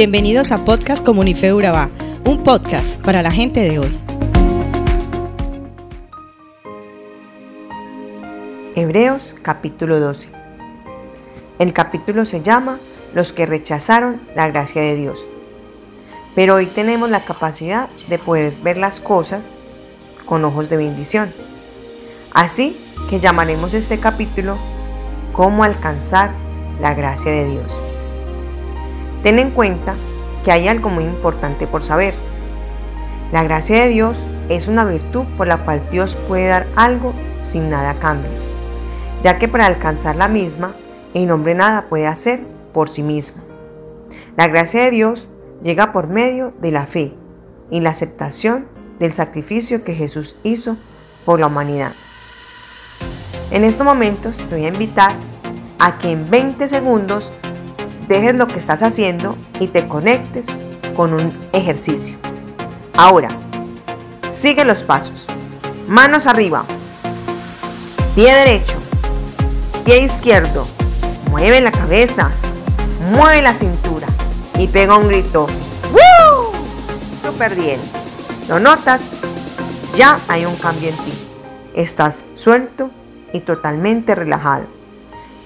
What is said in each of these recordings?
Bienvenidos a Podcast Comunife Urabá, un podcast para la gente de hoy. Hebreos capítulo 12. El capítulo se llama Los que rechazaron la gracia de Dios. Pero hoy tenemos la capacidad de poder ver las cosas con ojos de bendición. Así que llamaremos este capítulo Cómo alcanzar la gracia de Dios. Ten en cuenta que hay algo muy importante por saber. La gracia de Dios es una virtud por la cual Dios puede dar algo sin nada a cambio, ya que para alcanzar la misma, el hombre nada puede hacer por sí mismo. La gracia de Dios llega por medio de la fe y la aceptación del sacrificio que Jesús hizo por la humanidad. En estos momentos te voy a invitar a que en 20 segundos dejes lo que estás haciendo y te conectes con un ejercicio. Ahora, sigue los pasos. Manos arriba. Pie derecho. Pie izquierdo. Mueve la cabeza. Mueve la cintura. Y pega un grito. ¡Woo! Súper bien. ¿Lo notas? Ya hay un cambio en ti. Estás suelto y totalmente relajado.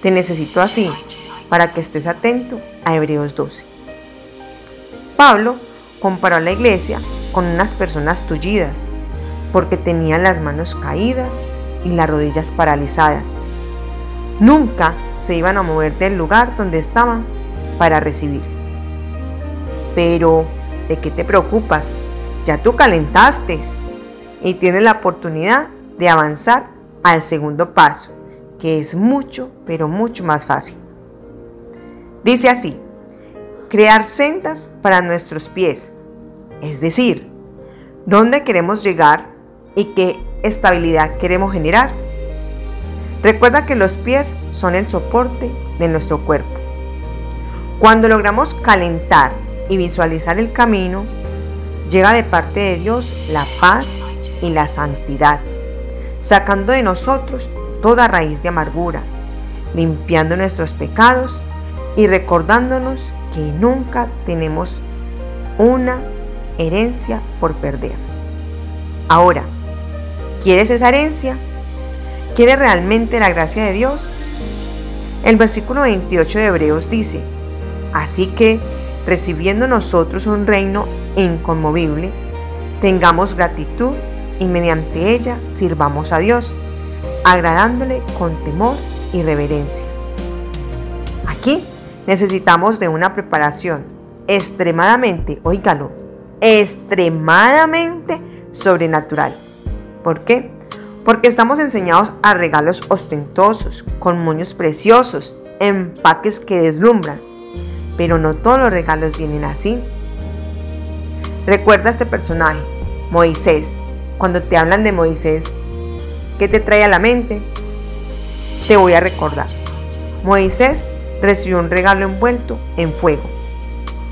Te necesito así para que estés atento a Hebreos 12. Pablo comparó a la iglesia con unas personas tullidas, porque tenían las manos caídas y las rodillas paralizadas. Nunca se iban a mover del lugar donde estaban para recibir. Pero, ¿de qué te preocupas? Ya tú calentaste y tienes la oportunidad de avanzar al segundo paso, que es mucho, pero mucho más fácil. Dice así, crear sendas para nuestros pies, es decir, dónde queremos llegar y qué estabilidad queremos generar. Recuerda que los pies son el soporte de nuestro cuerpo. Cuando logramos calentar y visualizar el camino, llega de parte de Dios la paz y la santidad, sacando de nosotros toda raíz de amargura, limpiando nuestros pecados y recordándonos que nunca tenemos una herencia por perder. Ahora, ¿quieres esa herencia? ¿Quieres realmente la gracia de Dios? El versículo 28 de Hebreos dice, así que recibiendo nosotros un reino inconmovible, tengamos gratitud y mediante ella sirvamos a Dios, agradándole con temor y reverencia. Aquí necesitamos de una preparación extremadamente, oígalo, extremadamente sobrenatural. ¿Por qué? Porque estamos enseñados a regalos ostentosos, con moños preciosos, empaques que deslumbran. Pero no todos los regalos vienen así. Recuerda este personaje, Moisés. Cuando te hablan de Moisés, ¿qué te trae a la mente? Te voy a recordar. Moisés recibió un regalo envuelto en fuego,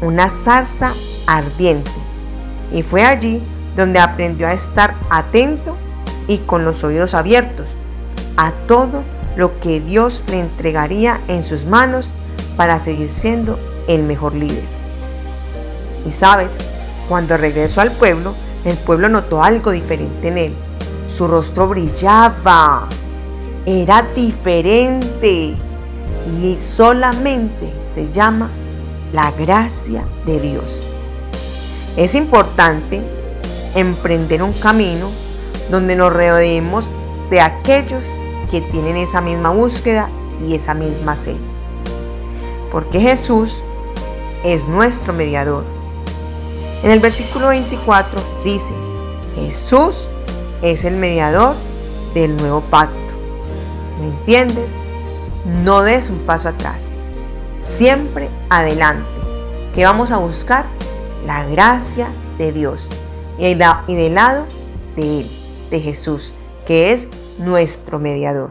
una salsa ardiente, y fue allí donde aprendió a estar atento y con los oídos abiertos a todo lo que Dios le entregaría en sus manos para seguir siendo el mejor líder. Y sabes, cuando regresó al pueblo, el pueblo notó algo diferente en él. Su rostro brillaba, era diferente y solamente se llama la gracia de Dios. Es importante emprender un camino donde nos rodeemos de aquellos que tienen esa misma búsqueda y esa misma sed. Porque Jesús es nuestro mediador. En el versículo 24 dice, Jesús es el mediador del nuevo pacto. ¿Me entiendes? No des un paso atrás. Siempre adelante. Que vamos a buscar la gracia de Dios. Y del lado de Él, de Jesús, que es nuestro mediador.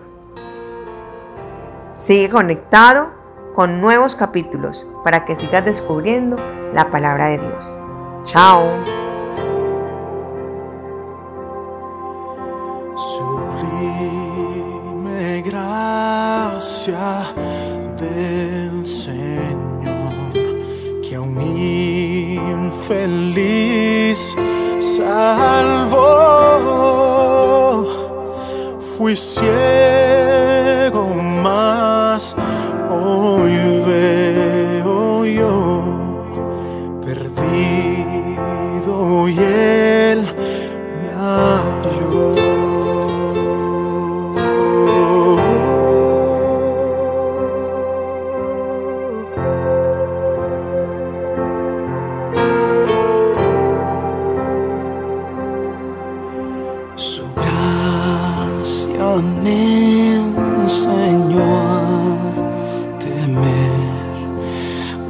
Sigue conectado con nuevos capítulos para que sigas descubriendo la palabra de Dios. Chao. Del Señor, que mi infeliz salvó. Fui ciego enseñó temer,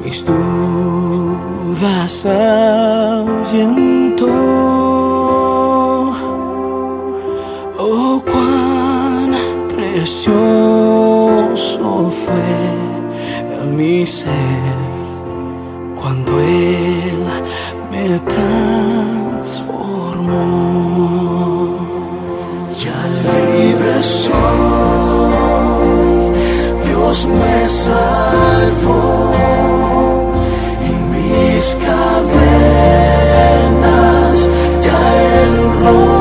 mis dudas ahuyentó. Oh, cuán precioso fue mi ser cuando Él me transformó. Ya libre soy, Dios me salvó y mis cadenas ya Él rompió